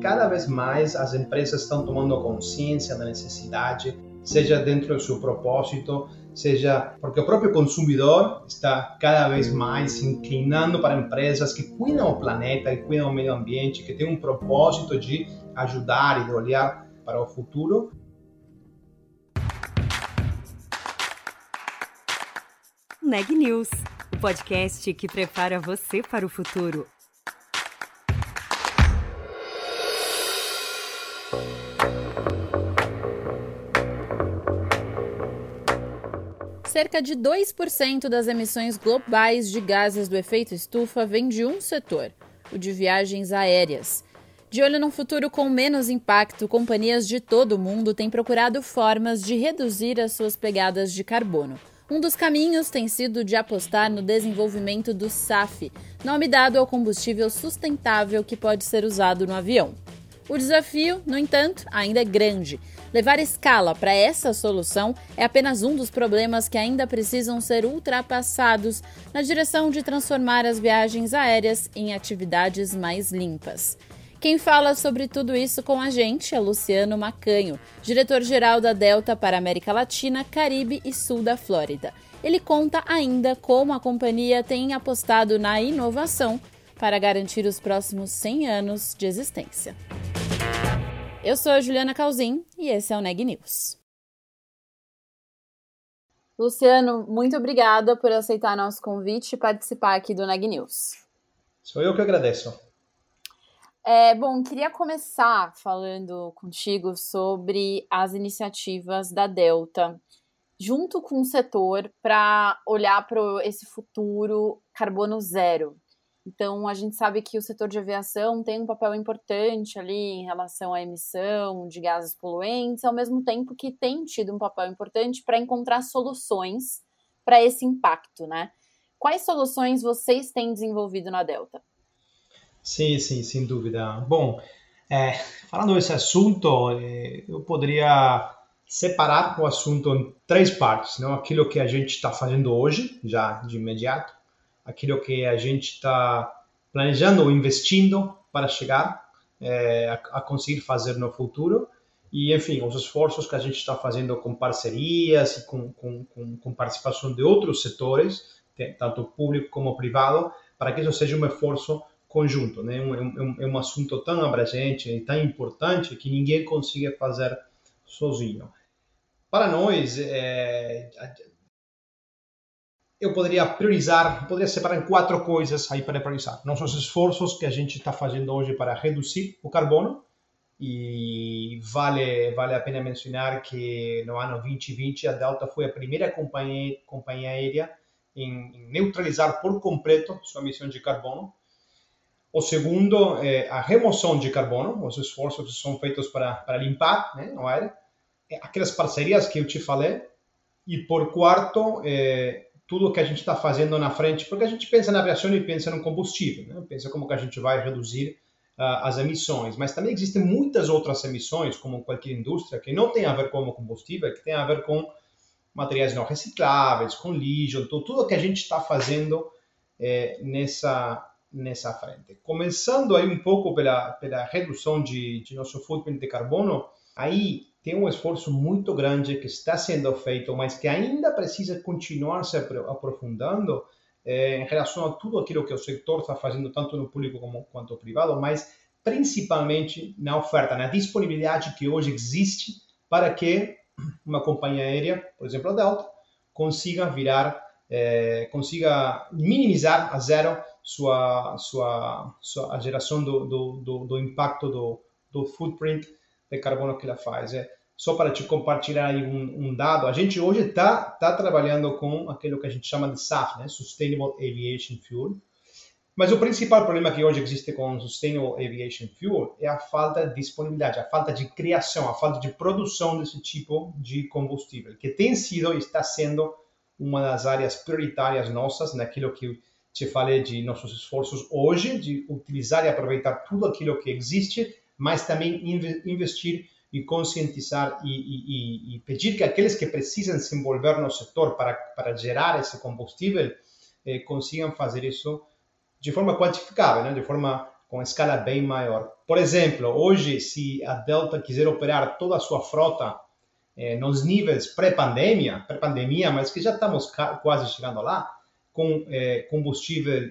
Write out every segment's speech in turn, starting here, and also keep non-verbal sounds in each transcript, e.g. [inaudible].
cada vez mais as empresas estão tomando consciência da necessidade, seja dentro do seu propósito, seja porque o próprio consumidor está cada vez mais inclinando para empresas que cuidam do planeta, que cuidam do meio ambiente, que têm um propósito de ajudar e de olhar para o futuro. Neg News, o podcast que prepara você para o futuro. Cerca de 2% das emissões globais de gases do efeito estufa vem de um setor, o de viagens aéreas. De olho num futuro com menos impacto, companhias de todo o mundo têm procurado formas de reduzir as suas pegadas de carbono. Um dos caminhos tem sido de apostar no desenvolvimento do SAF, nome dado ao combustível sustentável que pode ser usado no avião. O desafio, no entanto, ainda é grande. Levar escala para essa solução é apenas um dos problemas que ainda precisam ser ultrapassados na direção de transformar as viagens aéreas em atividades mais limpas. Quem fala sobre tudo isso com a gente é Luciano Macanho, diretor-geral da Delta para América Latina, Caribe e Sul da Flórida. Ele conta ainda como a companhia tem apostado na inovação para garantir os próximos 100 anos de existência. Eu sou a Juliana Calzin e esse é o Neg News. Luciano, muito obrigada por aceitar nosso convite e participar aqui do Neg News. Sou eu que agradeço. É, bom, queria começar falando contigo sobre as iniciativas da Delta, junto com o setor, para olhar para esse futuro carbono zero. Então, a gente sabe que o setor de aviação tem um papel importante ali em relação à emissão de gases poluentes, ao mesmo tempo que tem tido um papel importante para encontrar soluções para esse impacto, né? Quais soluções vocês têm desenvolvido na Delta? Sim, sim, sem dúvida. Bom, é, falando desse assunto, é, eu poderia separar o assunto em três partes, não? Aquilo que a gente está fazendo hoje, já de imediato, aquilo que a gente está planejando ou investindo para chegar é, a, a, conseguir fazer no futuro e, enfim, os esforços que a gente está fazendo com parcerias e com, com, com, com participação de outros setores, tanto público como privado, para que isso seja um esforço conjunto, né? É um, um, é um assunto tão abrangente e tão importante que ninguém consiga fazer sozinho. Para nós, é, eu poderia priorizar, poderia separar em quatro coisas aí para priorizar. Nossos esforços que a gente está fazendo hoje para reduzir o carbono, e vale, vale a pena mencionar que no ano 2020 a Delta foi a primeira companhia, companhia aérea em, em neutralizar por completo sua emissão de carbono. O segundo é a remoção de carbono, os esforços que são feitos para, para limpar né, o ar, é aquelas parcerias que eu te falei. E por quarto, é, tudo que a gente está fazendo na frente, porque a gente pensa na aviação e pensa no combustível, né? pensa como que a gente vai reduzir uh, as emissões, mas também existem muitas outras emissões, como qualquer indústria, que não tem a ver com o combustível, que tem a ver com materiais não recicláveis, com lixo, então, tudo que a gente está fazendo é, nessa nessa frente. Começando aí um pouco pela, pela redução de, de nosso footprint de carbono, aí tem um esforço muito grande que está sendo feito, mas que ainda precisa continuar se aprofundando é, em relação a tudo aquilo que o setor está fazendo, tanto no público como quanto no privado, mas principalmente na oferta, na disponibilidade que hoje existe para que uma companhia aérea, por exemplo a Delta, consiga virar, é, consiga minimizar a zero sua, sua, sua a geração do, do, do, do impacto do, do footprint de carbono que ela faz. É, só para te compartilhar aí um, um dado, a gente hoje está tá trabalhando com aquilo que a gente chama de SAF, né? Sustainable Aviation Fuel. Mas o principal problema que hoje existe com Sustainable Aviation Fuel é a falta de disponibilidade, a falta de criação, a falta de produção desse tipo de combustível, que tem sido e está sendo uma das áreas prioritárias nossas naquilo que te falei de nossos esforços hoje, de utilizar e aproveitar tudo aquilo que existe mas também investir e conscientizar e, e, e, pedir que aqueles que precisam se envolver no setor para, para gerar esse combustível eh, consigam fazer isso de forma quantificável, né? de forma com escala bem maior. Por exemplo, hoje, se a Delta quiser operar toda a sua frota eh, nos níveis pré-pandemia, pré-pandemia, mas que já estamos quase chegando lá, com eh, combustível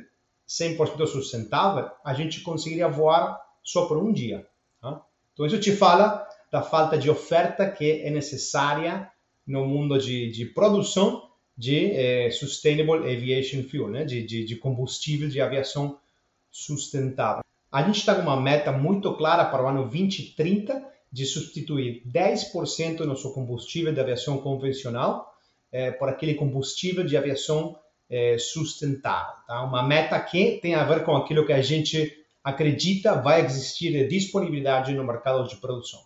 100% sustentável, a gente conseguiria voar só por um dia. Então, isso te fala da falta de oferta que é necessária no mundo de, de produção de eh, Sustainable Aviation Fuel, né? de, de, de combustível de aviação sustentável. A gente está com uma meta muito clara para o ano 2030 de substituir 10% do nosso combustível de aviação convencional eh, por aquele combustível de aviação eh, sustentável. Tá? Uma meta que tem a ver com aquilo que a gente acredita vai existir de disponibilidade no mercado de produção.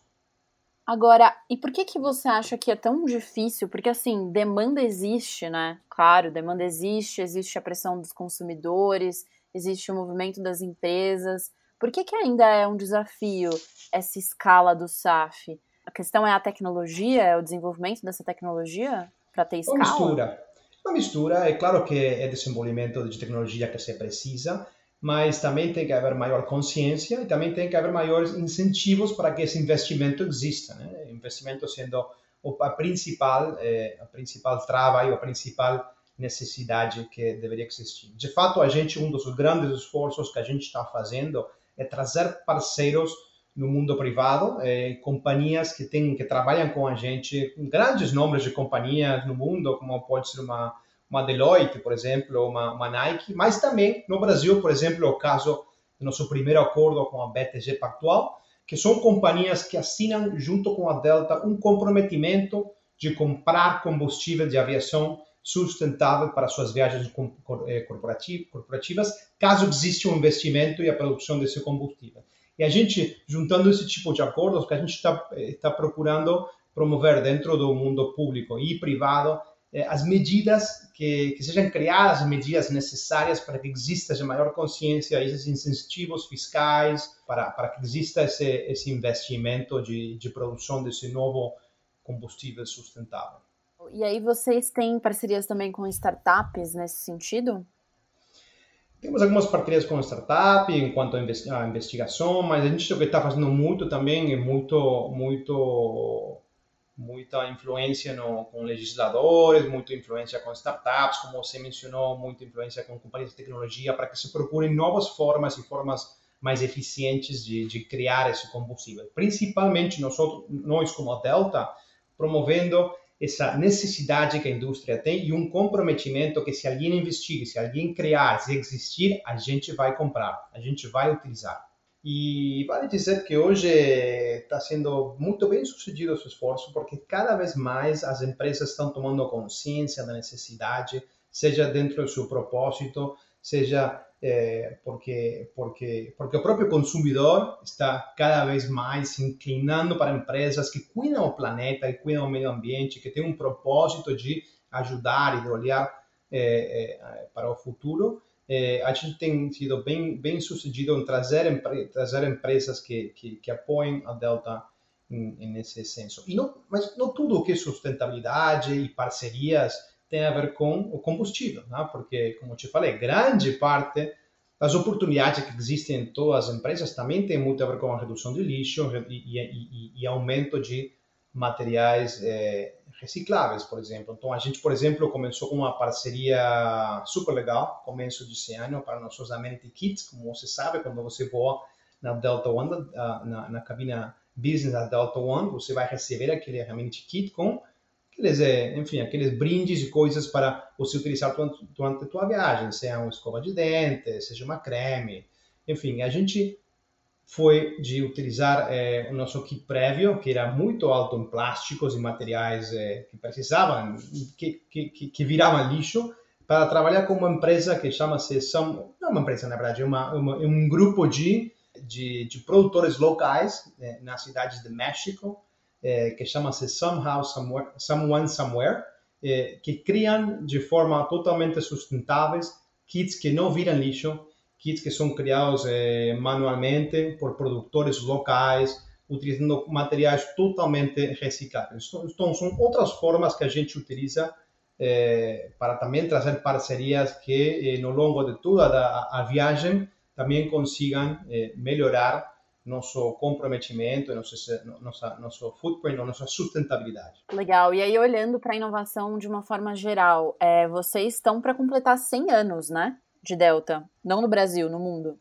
Agora, e por que que você acha que é tão difícil? Porque assim, demanda existe, né? Claro, demanda existe, existe a pressão dos consumidores, existe o movimento das empresas. Por que que ainda é um desafio essa escala do SAF? A questão é a tecnologia, é o desenvolvimento dessa tecnologia para ter escala? Uma mistura. Uma mistura, é claro que é desenvolvimento de tecnologia que se precisa, mas também tem que haver maior consciência e também tem que haver maiores incentivos para que esse investimento exista. Né? Investimento sendo a principal, é, a principal trava e a principal necessidade que deveria existir. De fato, a gente um dos grandes esforços que a gente está fazendo é trazer parceiros no mundo privado, é, companhias que têm que trabalham com a gente, grandes nomes de companhias no mundo, como pode ser uma uma Deloitte, por exemplo, uma, uma Nike, mas também no Brasil, por exemplo, o caso do nosso primeiro acordo com a BTG Pactual, que são companhias que assinam junto com a Delta um comprometimento de comprar combustível de aviação sustentável para suas viagens eh, corporativas, caso exista um investimento e a produção desse combustível. E a gente, juntando esse tipo de acordos, que a gente está tá procurando promover dentro do mundo público e privado, as medidas que, que, sejam criadas, as medidas necessárias para que exista essa maior consciência, esses incentivos fiscais, para, para que exista esse, esse investimento de, de produção desse novo combustível sustentável. E aí vocês têm parcerias também com startups nesse sentido? Temos algumas parcerias com startup enquanto a investigação, mas a gente está fazendo muito também é muito muito muita influência no, com legisladores, muita influência com startups, como você mencionou, muita influência com companhias de tecnologia, para que se procurem novas formas e formas mais eficientes de, de criar esse combustível. Principalmente nós, nós, como a Delta, promovendo essa necessidade que a indústria tem e um comprometimento que se alguém investir, se alguém criar, se existir, a gente vai comprar, a gente vai utilizar. E vale dizer que hoje está sendo muito bem sucedido esse esforço, porque cada vez mais as empresas estão tomando consciência da necessidade, seja dentro do seu propósito, seja é, porque, porque, porque o próprio consumidor está cada vez mais se inclinando para empresas que cuidam o planeta e cuidam o meio ambiente, que têm um propósito de ajudar e de olhar é, é, para o futuro é, a gente tem sido bem, bem sucedido em trazer, trazer empresas que, que, que apoiem a Delta nesse senso. E não, mas não tudo o que é sustentabilidade e parcerias tem a ver com o combustível, né? porque, como te falei, grande parte das oportunidades que existem em todas as empresas também tem muito a ver com a redução de lixo e, e, e, e aumento de materiais é, recicláveis, por exemplo. Então, a gente, por exemplo, começou com uma parceria super legal, começo desse ano, para nossos Amenity Kits. Como você sabe, quando você voa na Delta One, na, na cabina business da Delta One, você vai receber aquele Amenity Kit com aqueles, é, enfim, aqueles brindes e coisas para você utilizar durante a tua viagem, seja uma escova de dente, seja uma creme, enfim, a gente foi de utilizar é, o nosso kit prévio, que era muito alto em plásticos e materiais é, que precisavam, que, que, que viravam lixo, para trabalhar com uma empresa que chama-se, não é uma empresa na verdade, é, uma, uma, é um grupo de, de, de produtores locais é, nas cidades de México, é, que chama-se Somehow Somewhere, Someone Somewhere, é, que criam de forma totalmente sustentáveis kits que não viram lixo, kits que são criados eh, manualmente por produtores locais, utilizando materiais totalmente recicláveis. Então, são outras formas que a gente utiliza eh, para também trazer parcerias que, eh, no longo de toda a, a viagem, também consigam é, melhorar nosso comprometimento, nosso, nossa, nosso footprint, nossa sustentabilidade. Legal. E aí, olhando para a inovação de uma forma geral, é, vocês estão para completar 100 anos, né? De Delta. Não no Brasil, no mundo.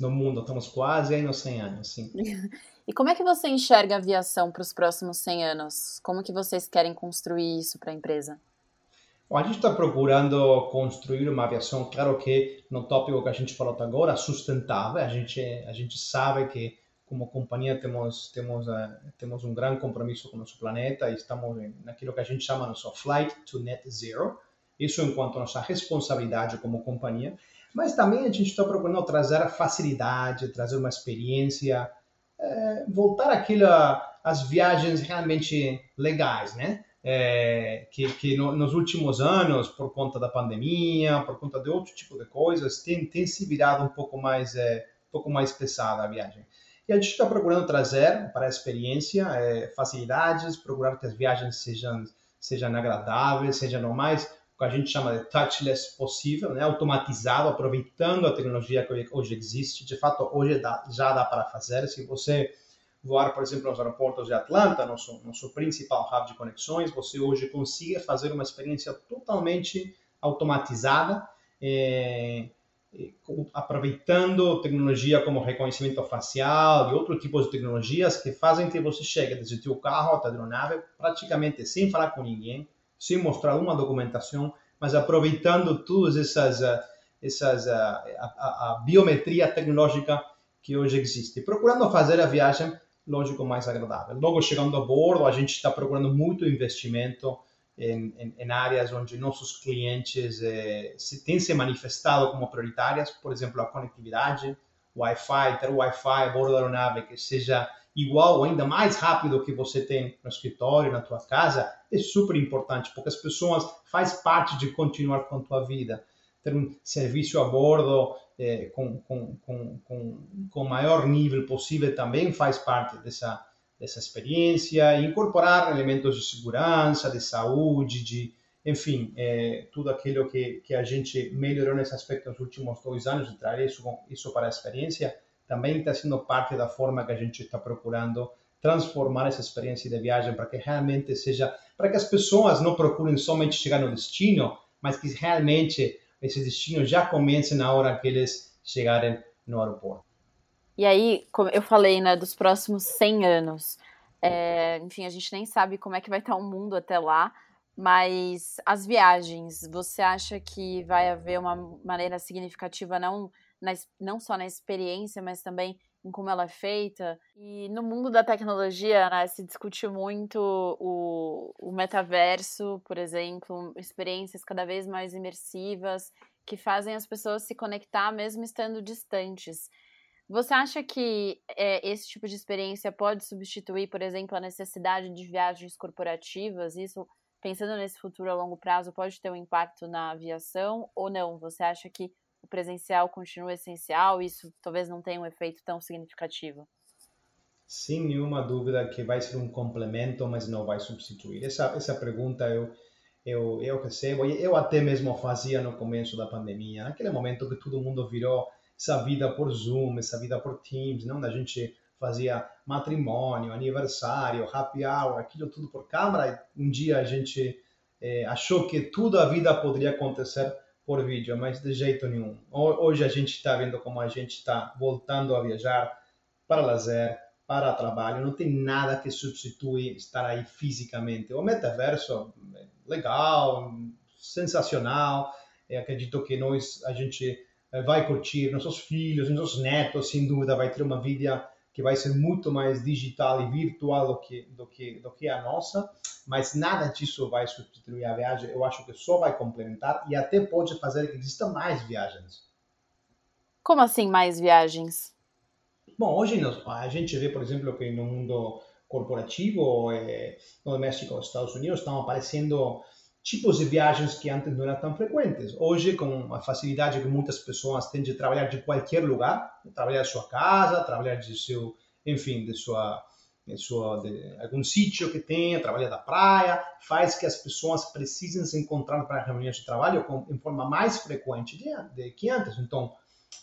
No mundo, estamos quase aí nos 100 anos, sim. [laughs] e como é que você enxerga a aviação para os próximos 100 anos? Como que vocês querem construir isso para a empresa? Bom, a gente está procurando construir uma aviação, claro que no tópico que a gente falou até agora, sustentável. A gente, a gente sabe que como companhia temos temos uh, temos um grande compromisso com o nosso planeta e estamos naquilo que a gente chama nosso flight to net zero. Isso enquanto nossa responsabilidade como companhia, mas também a gente está procurando trazer facilidade, trazer uma experiência, é, voltar àquela as viagens realmente legais, né? é, que, que no, nos últimos anos, por conta da pandemia, por conta de outro tipo de coisas, tem, tem se virado um pouco mais é, um pouco mais pesada a viagem. E a gente está procurando trazer para a experiência é, facilidades, procurar que as viagens sejam sejam agradáveis, sejam o mais o que a gente chama de touchless possível, né? automatizado, aproveitando a tecnologia que hoje existe. De fato, hoje dá, já dá para fazer. Se você voar, por exemplo, nos aeroportos de Atlanta, nosso, nosso principal hub de conexões, você hoje consiga fazer uma experiência totalmente automatizada, é, aproveitando tecnologia como reconhecimento facial e outros tipos de tecnologias que fazem que você chegue desde o carro até a aeronave praticamente sem falar com ninguém, sem mostrar uma documentação, mas aproveitando todas essas, essas a, a, a biometria tecnológica que hoje existe, procurando fazer a viagem lógico, mais agradável. Logo, chegando a bordo, a gente está procurando muito investimento em, em, em, áreas onde nossos clientes eh, se, têm se manifestado como prioritárias, por exemplo, a conectividade, Wi-Fi, ter Wi-Fi a bordo da aeronave que seja igual ou ainda mais rápido que você tem no escritório, na tua casa, é super importante, porque as pessoas faz parte de continuar com a tua vida. Ter um serviço a bordo é, com, com, com, com, com maior nível possível também faz parte dessa, dessa experiência, e incorporar elementos de segurança, de saúde, de, enfim, é, tudo aquilo que, que a gente melhorou nesse aspecto nos últimos dois anos, de trazer isso, isso para a experiência, também está sendo parte da forma que a gente está procurando transformar essa experiência de viagem para que realmente seja, para que as pessoas não procurem somente chegar no destino, mas que realmente esse destino já comece na hora que eles chegarem no aeroporto. E aí, como eu falei, né, dos próximos 100 anos, é, enfim, a gente nem sabe como é que vai estar o mundo até lá, mas as viagens, você acha que vai haver uma maneira significativa, não, na, não só na experiência, mas também em como ela é feita. E no mundo da tecnologia, né, se discute muito o, o metaverso, por exemplo, experiências cada vez mais imersivas que fazem as pessoas se conectar mesmo estando distantes. Você acha que é, esse tipo de experiência pode substituir, por exemplo, a necessidade de viagens corporativas? Isso, pensando nesse futuro a longo prazo, pode ter um impacto na aviação ou não? Você acha que o presencial continua essencial, isso talvez não tenha um efeito tão significativo? Sem nenhuma dúvida que vai ser um complemento, mas não vai substituir. Essa, essa pergunta eu, eu, eu recebo, eu até mesmo fazia no começo da pandemia, naquele momento que todo mundo virou essa vida por Zoom, essa vida por Teams, não? a gente fazia matrimônio, aniversário, happy hour, aquilo tudo por câmera. Um dia a gente eh, achou que toda a vida poderia acontecer por vídeo, mas de jeito nenhum. Hoje a gente está vendo como a gente está voltando a viajar para lazer, para trabalho, não tem nada que substitui estar aí fisicamente. O metaverso é legal, sensacional, Eu acredito que nós, a gente eh, vai curtir, nossos filhos, nossos netos, sem dúvida, vai ter uma vida que vai ser muito mais digital e virtual do que, do que, do que a nossa, mas nada disso vai substituir a viagem. Eu acho que só vai complementar e até pode fazer que existam mais viagens. Como assim mais viagens? Bom, hoje a gente vê, por exemplo, que no mundo corporativo, eh, no doméstico dos Estados Unidos, estão aparecendo tipos de viagens que antes não eram tão frequentes. Hoje, com a facilidade que muitas pessoas têm de trabalhar de qualquer lugar, trabalhar de sua casa, trabalhar de seu, enfim, de sua, de sua de algum sítio que tenha, trabalhar da praia, faz que as pessoas precisem se encontrar para reuniões de trabalho com, em forma mais frequente de, de que antes. Então,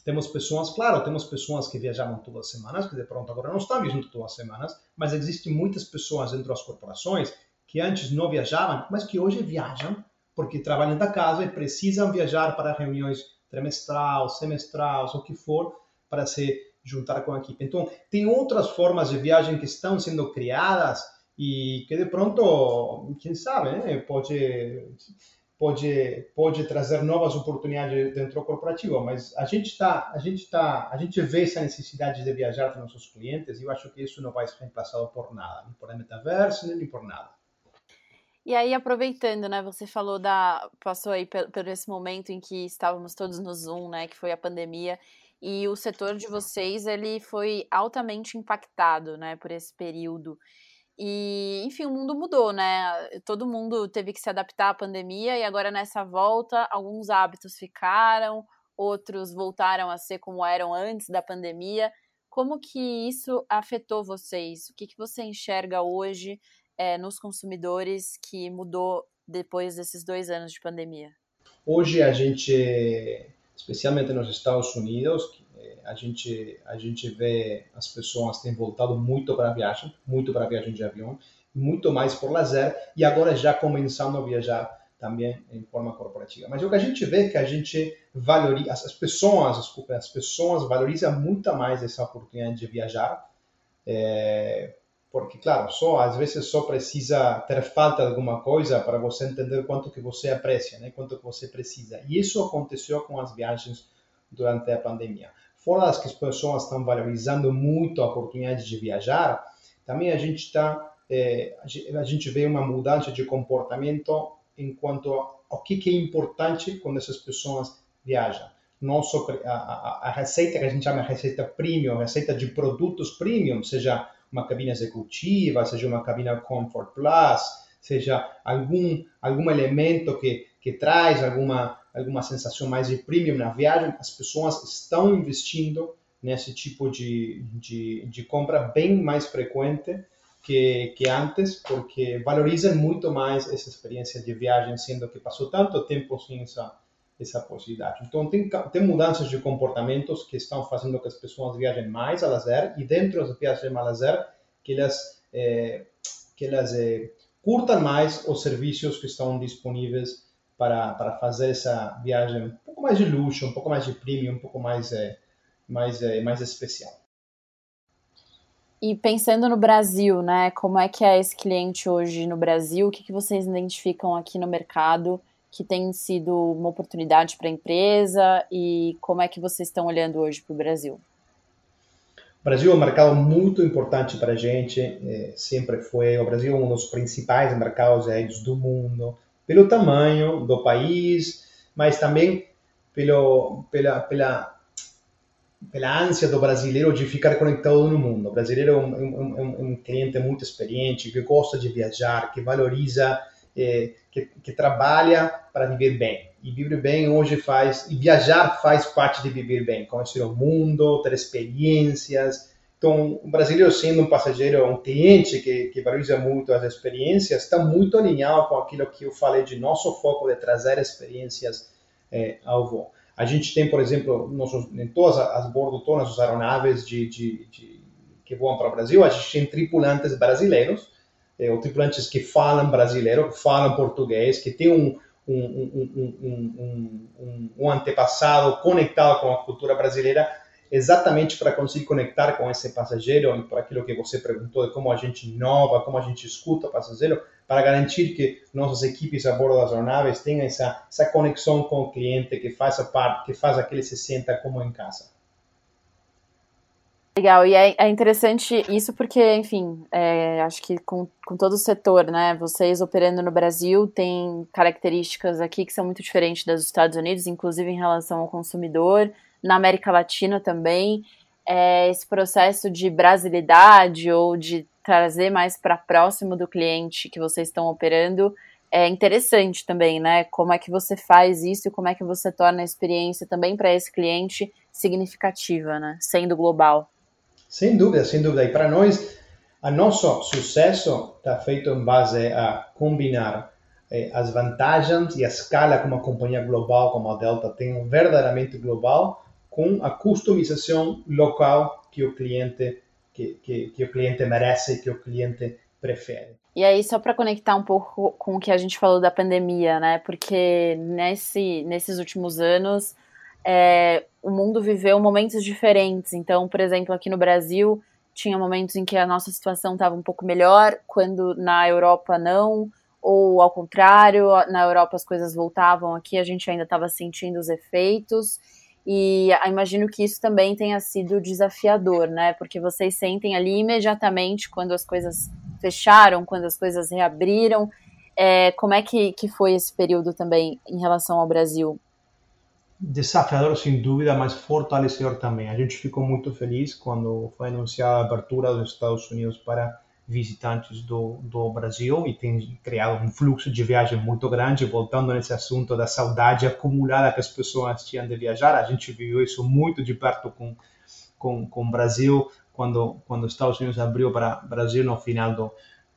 temos pessoas, claro, temos pessoas que viajavam todas as semanas, que de pronto agora não estão viajando todas as semanas, mas existem muitas pessoas dentro das corporações que antes não viajavam, mas que hoje viajam porque trabalham da casa e precisam viajar para reuniões trimestral, semestral, o que for, para se juntar com a equipe. Então, tem outras formas de viagem que estão sendo criadas e que de pronto, quem sabe, né, pode pode pode trazer novas oportunidades dentro do corporativo, mas a gente está a gente tá a gente vê essa necessidade de viajar para nossos clientes e eu acho que isso não vai ser reemplaçado por nada, nem por metaverso, nem por nada. E aí, aproveitando, né, você falou da. passou aí por, por esse momento em que estávamos todos no Zoom, né? Que foi a pandemia. E o setor de vocês, ele foi altamente impactado, né, por esse período. E, enfim, o mundo mudou, né? Todo mundo teve que se adaptar à pandemia e agora nessa volta, alguns hábitos ficaram, outros voltaram a ser como eram antes da pandemia. Como que isso afetou vocês? O que, que você enxerga hoje é, nos consumidores que mudou depois desses dois anos de pandemia? Hoje a gente, especialmente nos Estados Unidos, eh, a gente a gente vê as pessoas têm voltado muito para a viagem, muito para a viagem de avião, muito mais por lazer e agora já começando a viajar também em forma corporativa. Mas o que a gente vê é que a gente valoriza, as pessoas, desculpa, as pessoas valorizam muito mais essa oportunidade de viajar, é, porque claro, só às vezes só precisa ter falta de alguma coisa para você entender quanto que você aprecia, né? Quanto que você precisa. E isso aconteceu com as viagens durante a pandemia. Fora das que as pessoas estão valorizando muito a oportunidade de viajar, também a gente está é, a gente vê uma mudança de comportamento enquanto ao que, que é importante quando essas pessoas viajam. Não só a, a, a receita que a gente chama de receita premium, receita de produtos premium, seja uma cabine executiva, seja uma cabine Comfort Plus, seja algum, algum elemento que, que traz alguma, alguma sensação mais de premium na viagem, as pessoas estão investindo nesse tipo de, de, de compra bem mais frequente que, que antes, porque valorizam muito mais essa experiência de viagem, sendo que passou tanto tempo sem essa, essa possibilidade. Então, tem, tem mudanças de comportamentos que estão fazendo que as pessoas viajem mais a lazer e dentro das viagens a lazer, que elas, é, que elas é, curtam mais os serviços que estão disponíveis para, para fazer essa viagem um pouco mais de luxo, um pouco mais de premium, um pouco mais, é, mais, é, mais especial. E pensando no Brasil, né, como é que é esse cliente hoje no Brasil? O que, que vocês identificam aqui no mercado que tem sido uma oportunidade para a empresa e como é que vocês estão olhando hoje para o Brasil? O Brasil é um mercado muito importante para a gente, é, sempre foi. O Brasil é um dos principais mercados aéreos do mundo, pelo tamanho do país, mas também pelo, pela, pela, pela ânsia do brasileiro de ficar conectado no mundo. O brasileiro é um, um, um cliente muito experiente, que gosta de viajar, que valoriza é, que, que, trabalha para viver bem. E viver bem hoje faz, e viajar faz parte de viver bem, conhecer o mundo, ter experiências. Então, o brasileiro sendo um passageiro, um cliente que, que valoriza muito as experiências, está muito alinhado com aquilo que eu falei de nosso foco de trazer experiências é, ao voo. A gente tem, por exemplo, nossos, em todas as bordo, todas as aeronaves de, de, de, que voam para o Brasil, a gente tem tripulantes brasileiros, tripulantes que falam brasileiro, que falam português, que têm um, um, um, um, antepassado conectado com a cultura brasileira, exatamente para conseguir conectar com esse passageiro e para aquilo que você perguntou de como a gente inova, como a gente escuta o passageiro, para garantir que nossas equipes a bordo das aeronaves tenham essa, essa conexão com o cliente que faz a parte, que faz aquele se senta como em casa. Legal, e é, é, interessante isso porque, enfim, é, acho que com, com todo o setor, né, vocês operando no Brasil tem características aqui que são muito diferentes das dos Estados Unidos, inclusive em relação ao consumidor, na América Latina também, é, esse processo de brasilidade ou de trazer mais para próximo do cliente que vocês estão operando é interessante também, né? Como é que você faz isso e como é que você torna a experiência também para esse cliente significativa, né? Sendo global. Sem dúvida, sem dúvida. E para nós, a nosso sucesso está feito em base a combinar eh, as vantagens e a escala que uma companhia global como a Delta tem, verdadeiramente global, com a customização local que o cliente que, que, que o cliente merece, que o cliente prefere. E aí, só para conectar um pouco com o que a gente falou da pandemia, né? Porque nesse, nesses últimos anos é, o mundo viveu momentos diferentes. Então, por exemplo, aqui no Brasil, tinha momentos em que a nossa situação estava um pouco melhor, quando na Europa não, ou ao contrário, na Europa as coisas voltavam, aqui a gente ainda estava sentindo os efeitos. E imagino que isso também tenha sido desafiador, né? Porque vocês sentem ali imediatamente quando as coisas fecharam, quando as coisas reabriram. É, como é que, que foi esse período também em relação ao Brasil? Desafiador, sem dúvida, mas fortalecedor também. A gente ficou muito feliz quando foi anunciada a abertura dos Estados Unidos para visitantes do, do Brasil e tem criado um fluxo de viagem muito grande. Voltando nesse assunto da saudade acumulada que as pessoas tinham de viajar, a gente viu isso muito de perto com com, com o Brasil quando quando os Estados Unidos abriu para o Brasil no final do,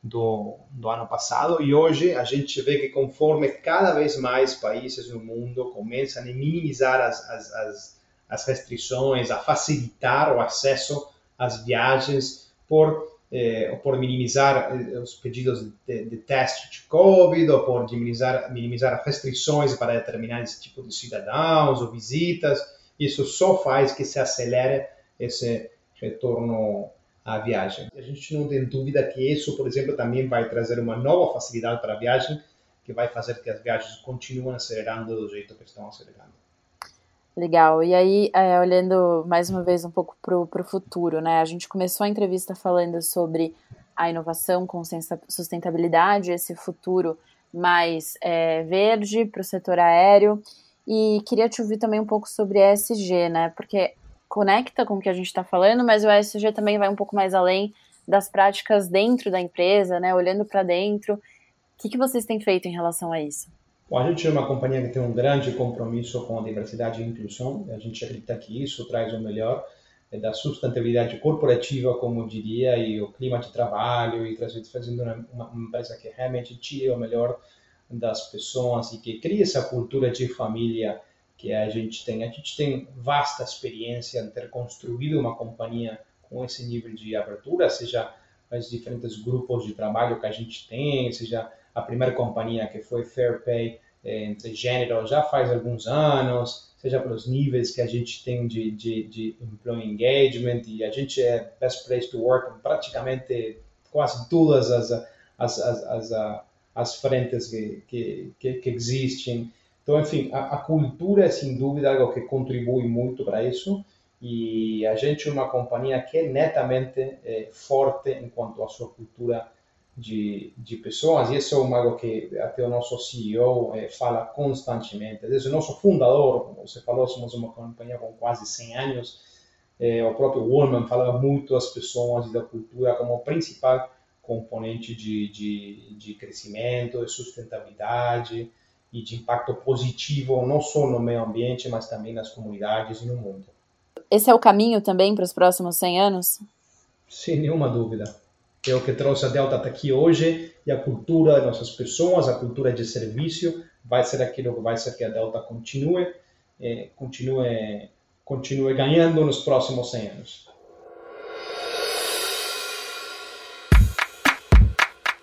do, do ano passado e hoje a gente vê que conforme cada vez mais países no mundo começam a minimizar as, as, as, as restrições, a facilitar o acesso às viagens por eh, por minimizar eh, os pedidos de, de, teste de Covid, ou por minimizar, minimizar restrições para determinados tipos de cidadãos ou visitas. Isso só faz que se acelere esse retorno à viagem. A gente não tem dúvida que isso, por exemplo, também vai trazer uma nova facilidade para a viagem, que vai fazer que as viagens continuem acelerando do jeito que estão acelerando. Legal. E aí, é, olhando mais uma vez um pouco para o futuro, né? A gente começou a entrevista falando sobre a inovação com sustentabilidade, esse futuro mais é, verde para o setor aéreo. E queria te ouvir também um pouco sobre ESG, né? Porque conecta com o que a gente está falando, mas o ESG também vai um pouco mais além das práticas dentro da empresa, né? Olhando para dentro. O que, que vocês têm feito em relação a isso? Bom, a gente é uma companhia que tem um grande compromisso com a diversidade e inclusão. A gente acredita que isso traz o melhor da sustentabilidade corporativa, como diria, e o clima de trabalho, e fazendo uma, uma empresa que realmente tira o melhor das pessoas e que cria essa cultura de família que a gente tem. A gente tem vasta experiência em ter construído uma companhia com esse nível de abertura, seja os diferentes grupos de trabalho que a gente tem, seja a primeira companhia que foi Fair Pay é, entre gênero já faz alguns anos, seja pelos níveis que a gente tem de, de, de employee engagement e a gente é best place to work em praticamente quase todas as, as, as, as, as frentes que, que, que, existem. Então, enfim, a, a cultura é sem dúvida algo que contribui muito para isso. E a gente é uma companhia que é netamente é, forte enquanto a sua cultura de, de pessoas, e isso é algo que até o nosso CEO eh, fala constantemente. Desde o nosso fundador, como você falou, somos uma companhia com quase 100 anos, eh, o próprio Wallman falava muito das pessoas e da cultura como principal componente de, de, de crescimento, de sustentabilidade e de impacto positivo, não só no meio ambiente, mas também nas comunidades e no mundo. Esse é o caminho também para os próximos 100 anos? Sem nenhuma dúvida é o que trouxe a Delta até aqui hoje e a cultura das nossas pessoas, a cultura de serviço, vai ser aquilo que vai ser que a Delta continue, eh, continue, continue ganhando nos próximos 100 anos.